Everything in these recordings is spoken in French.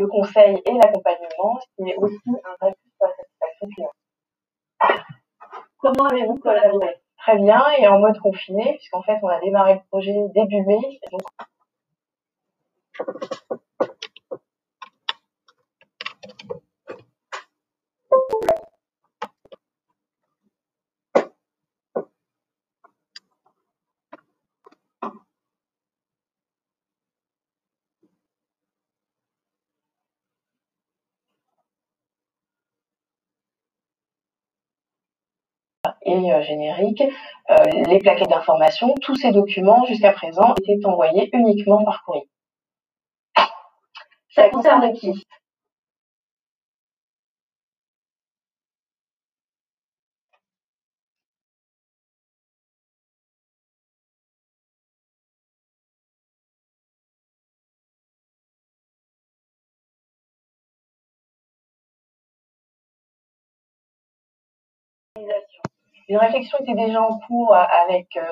le conseil et l'accompagnement, ce qui est aussi un vrai plus pour la satisfaction client. Comment avez-vous collaboré Très bien, et en mode confiné, puisqu'en fait, on a démarré le projet début mai. Donc... et euh, générique, euh, les plaquettes d'information, tous ces documents jusqu'à présent étaient envoyés uniquement par courrier. Ça concerne qui? Une réflexion était déjà en cours avec euh,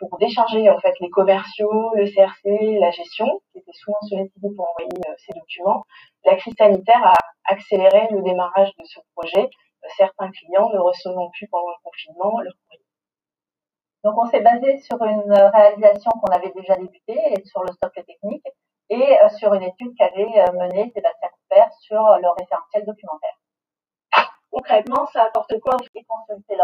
pour décharger en fait les commerciaux, le CRC, la gestion, qui étaient souvent sollicités pour envoyer euh, ces documents. La crise sanitaire a accéléré le démarrage de ce projet. Euh, certains clients ne recevant plus pendant le confinement leur courrier. Donc on s'est basé sur une réalisation qu'on avait déjà débutée sur le socle technique et sur une étude qu'avait menée Sébastien Couper sur le référentiel documentaire. Concrètement, ça apporte quoi aux consulter de